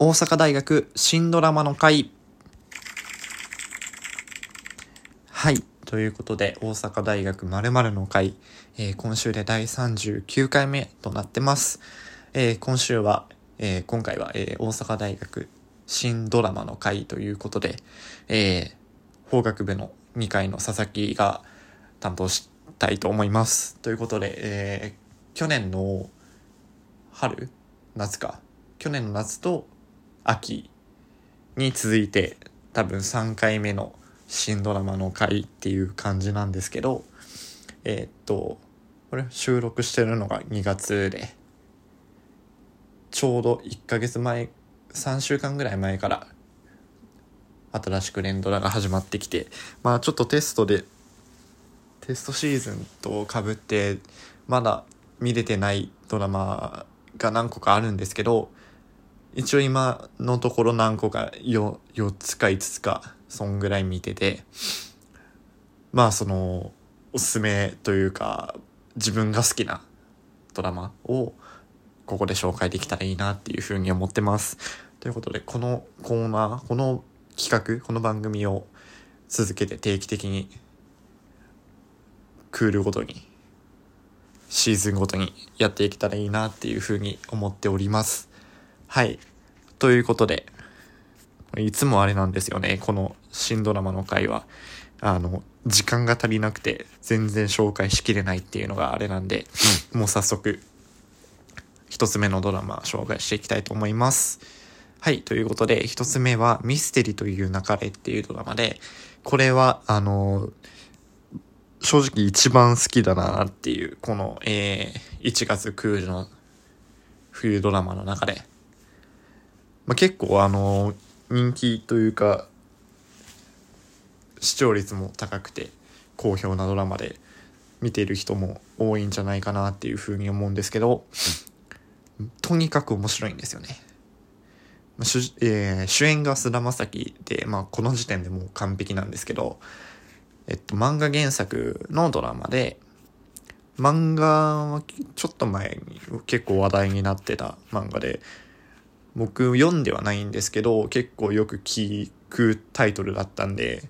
大阪大学新ドラマの会。はい。ということで大阪大学〇〇の会、えー、今週で第39回目となってます、えー、今週は、えー、今回は、え大阪大学新ドラマの会ということで、え法学部の2階の佐々木が担当したいと思います。ということで、え去年の春夏か。去年の夏と秋に続いて多分3回目の新ドラマの回っていう感じなんですけどえー、っとこれ収録してるのが2月でちょうど1ヶ月前3週間ぐらい前から新しく連ドラが始まってきてまあちょっとテストでテストシーズンとかぶってまだ見れてないドラマが何個かあるんですけど一応今のところ何個か 4, 4つか5つかそんぐらい見ててまあそのおすすめというか自分が好きなドラマをここで紹介できたらいいなっていうふうに思ってます。ということでこのコーナーこの企画この番組を続けて定期的にクールごとにシーズンごとにやっていけたらいいなっていうふうに思っております。はい。ということで、いつもあれなんですよね、この新ドラマの回は。あの、時間が足りなくて全然紹介しきれないっていうのがあれなんで、もう早速、一つ目のドラマ紹介していきたいと思います。はい、ということで、一つ目はミステリという流れっていうドラマで、これは、あの、正直一番好きだなっていう、この、えー、1月クールの冬ドラマの中で、まあ、結構あの、人気というか、視聴率も高くて好評なドラマで見ている人も多いんじゃないかなっていうふうに思うんですけど、とにかく面白いんですよね。主,、えー、主演が菅田将暉で、まあ、この時点でもう完璧なんですけど、えっと、漫画原作のドラマで、漫画はちょっと前に結構話題になってた漫画で、僕読んではないんですけど、結構よく聞くタイトルだったんで、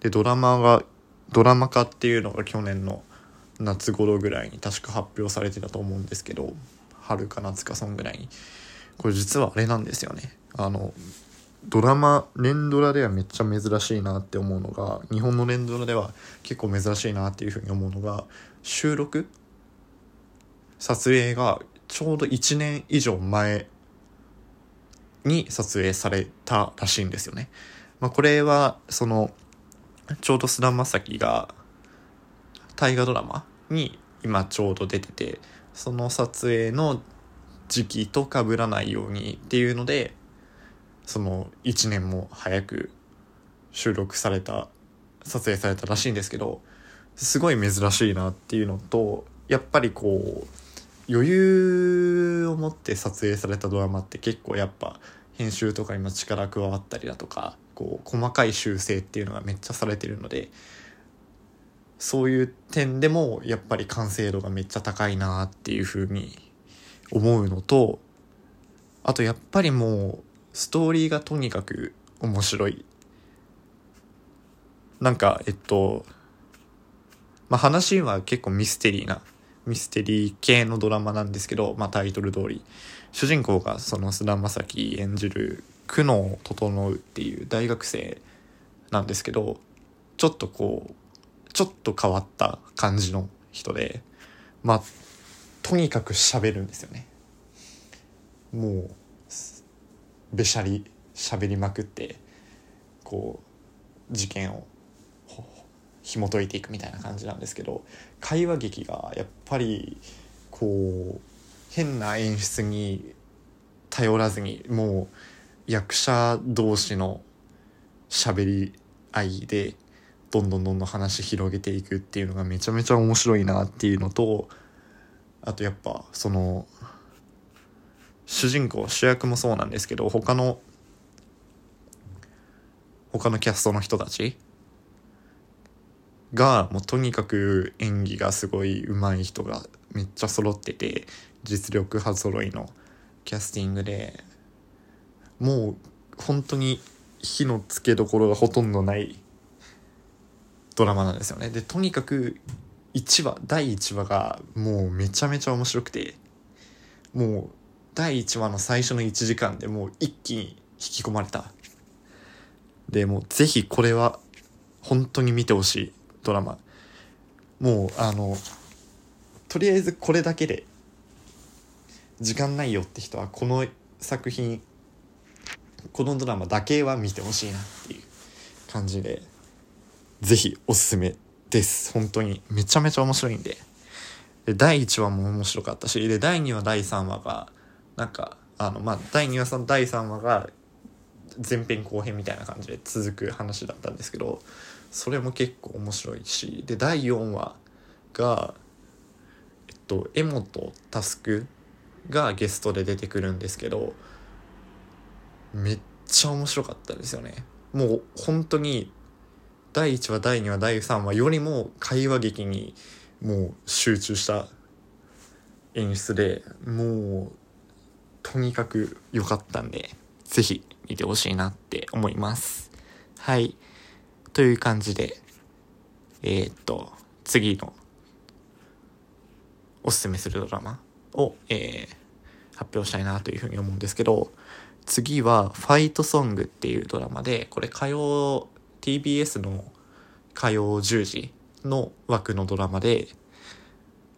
で、ドラマが、ドラマ化っていうのが去年の夏頃ぐらいに確か発表されてたと思うんですけど、春か夏かそんぐらいに。これ実はあれなんですよね。あの、ドラマ連ドラではめっちゃ珍しいなって思うのが日本の連ドラでは結構珍しいなっていうふうに思うのが収録？撮影がちょうど1年以上前に撮影されたらしいんですよね。まあ、これはそのちょうど菅田将暉が大河ドラマに今ちょうど出ててその撮影の時期と被らないようにっていうのでその1年も早く収録された撮影されたらしいんですけどすごい珍しいなっていうのとやっぱりこう余裕を持って撮影されたドラマって結構やっぱ編集とかにも力加わったりだとかこう細かい修正っていうのがめっちゃされてるのでそういう点でもやっぱり完成度がめっちゃ高いなっていうふうに思うのとあとやっぱりもうストーリーがとにかく面白い。なんかえっとまあ話は結構ミステリーなミステリー系のドラマなんですけど、まあ、タイトル通り。主人公がその菅田将暉演じる久能整っていう大学生なんですけどちょっとこうちょっと変わった感じの人でまあとにかく喋るんですよね。もうべしゃり喋りまくってこう事件を紐解いていくみたいな感じなんですけど会話劇がやっぱりこう変な演出に頼らずにもう役者同士の喋り合いでどんどんどんどん話広げていくっていうのがめちゃめちゃ面白いなっていうのとあとやっぱその主人公主役もそうなんですけど他の他のキャストの人たちがもうとにかく演技がすごい上手い人がめっちゃ揃ってて実力派揃いのキャスティングでもう本当に火のつけどころがほとんどないドラマなんですよね。でとにかく1話第1話がもうめちゃめちゃ面白くてもう第1話の最初の1時間でもう一気に引き込まれた。でもうぜひこれは本当に見てほしい。ドラマ。もうあのとりあえずこれだけで時間ないよって人はこの作品このドラマだけは見てほしいなっていう感じでぜひおすすめです。本当にめちゃめちゃ面白いんで。で第1話も面白かったしで第2話第3話がなんかあのまあ第2話第3話が前編後編みたいな感じで続く話だったんですけどそれも結構面白いしで第4話がえっと柄本佑がゲストで出てくるんですけどめっちゃ面白かったですよね。もう本当に第1話第2話第3話よりも会話劇にもう集中した演出でもうとにかく良かったんで是非見てほしいなって思います。はい。という感じでえー、っと次のおすすめするドラマを、えー、発表したいなというふうに思うんですけど次は「ファイトソング」っていうドラマでこれ火曜 TBS の火曜10時の枠のドラマで、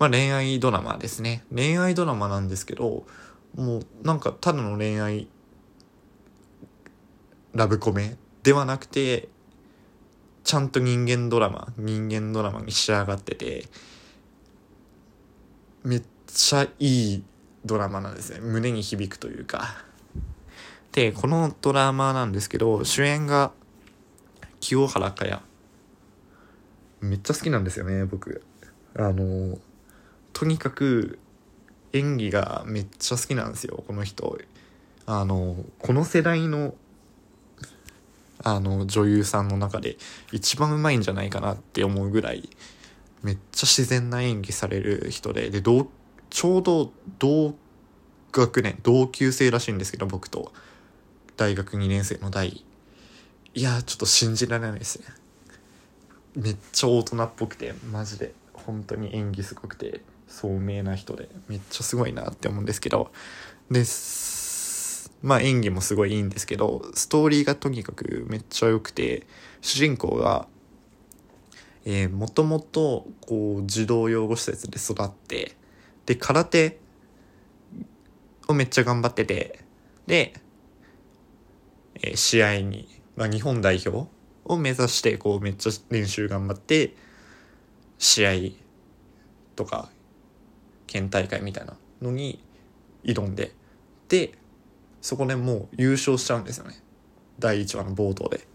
まあ、恋愛ドラマですね。恋愛ドラマなんですけどもうなんかただの恋愛ラブコメではなくてちゃんと人間ドラマ人間ドラマに仕上がっててめっちゃいいドラマなんですね。胸に響くというか。でこのドラマなんですけど主演が清原果耶。めっちゃ好きなんですよね僕。あのとにかく演技がめっちゃ好きなんですよこの人。あのこの世代のあの女優さんの中で一番うまいんじゃないかなって思うぐらいめっちゃ自然な演技される人ででちょうど同学年同級生らしいんですけど僕と。大学2年生の代いやちょっと信じられないですね。めっちゃ大人っぽくてマジで。本当に演技すごくて聡明な人でめっちゃすごいなって思うんですけど。ですまあ演技もすごいいいんですけどストーリーがとにかくめっちゃ良くて主人公がえー、もともとこう児童養護施設で育ってで空手をめっちゃ頑張っててで、えー、試合に、まあ、日本代表を目指してこうめっちゃ練習頑張って試合とか県大会みたいなのに挑んででそこでもう優勝しちゃうんですよね。第1話の冒頭で。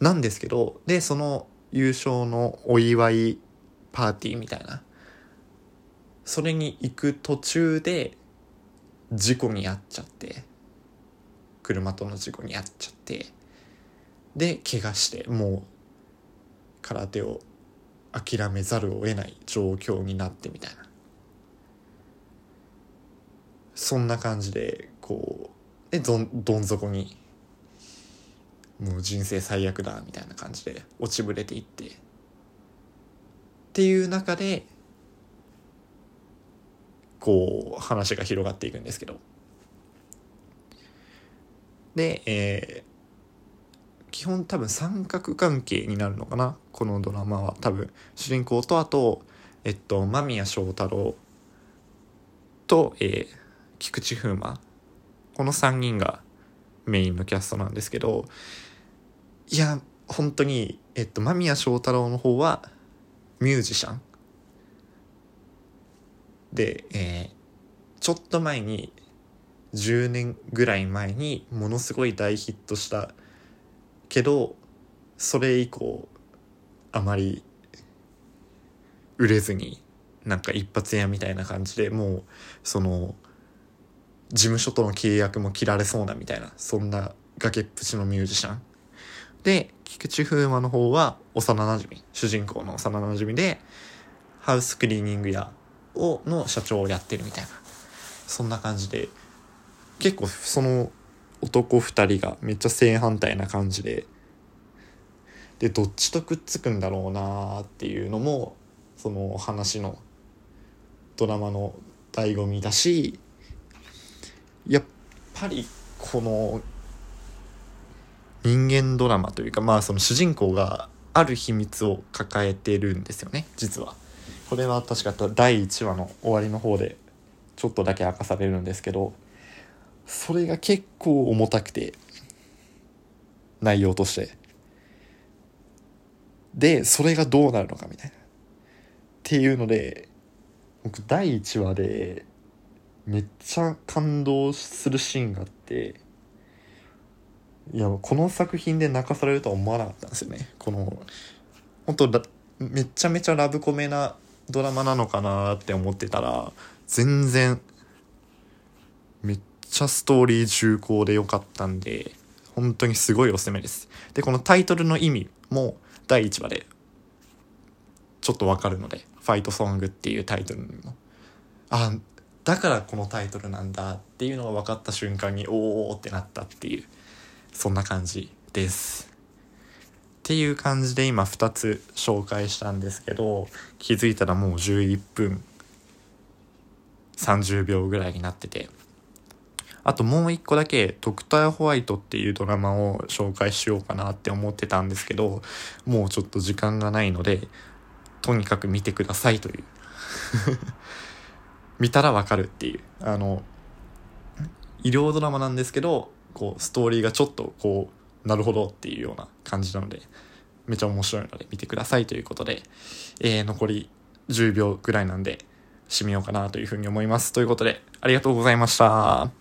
なんですけどでその優勝のお祝いパーティーみたいな。それに行く途中で事故に遭っちゃって。車との事故に遭っちゃって。で怪我してもう空手を諦めざるを得ない状況になってみたいな。そんな感じでこうでどんどん底にもう人生最悪だみたいな感じで落ちぶれていって。っていう中でこう話が広がっていくんですけど。で、えー、基本多分三角関係になるのかな？このドラマは。多分主人公とあとえっと間宮祥太朗と、えー、菊池風磨この3人がメインのキャストなんですけどいや本当にえっと間宮祥太朗の方はミュージシャン。で、えー、ちょっと前に10年ぐらい前にものすごい大ヒットしたけどそれ以降あまり売れずになんか一発屋みたいな感じでもうその事務所との契約も切られそうなみたいなそんな崖っぷちのミュージシャン。で菊池風磨の方は幼なじみ主人公の幼なじみでハウスクリーニング屋をの社長をやってるみたいなそんな感じで結構その男2人がめっちゃ正反対な感じででどっちとくっつくんだろうなっていうのもその話のドラマの醍醐味だしやっぱりこの人間ドラマというかまあその主人公がある秘密を抱えてるんですよね実は。これは確か第1話の終わりの方でちょっとだけ明かされるんですけどそれが結構重たくて内容としてでそれがどうなるのかみたいなっていうので僕第1話でめっちゃ感動するシーンがあっていやこの作品で泣かされるとは思わなかったんですよね。この本当めちゃめちゃラブコメなドラマなのかなって思ってたら全然めっちゃストーリー重厚で良かったんで本当にすごいおすすめです。でこのタイトルの意味も第1話でちょっとわかるので「ファイトソング」っていうタイトルにも。あだからこのタイトルなんだっていうのが分かった瞬間におおってなったっていうそんな感じです。っていう感じで今2つ紹介したんですけど気づいたらもう11分30秒ぐらいになってて。あともう一個だけ「ドクターホワイト」っていうドラマを紹介しようかなって思ってたんですけどもうちょっと時間がないのでとにかく見てくださいという。見たらわかるっていうあの医療ドラマなんですけどこうストーリーがちょっとこうなるほどっていうような感じなのでめちゃ面白いので見てくださいということで、えー、残り10秒ぐらいなんで締めようかなというふうに思いますということでありがとうございました。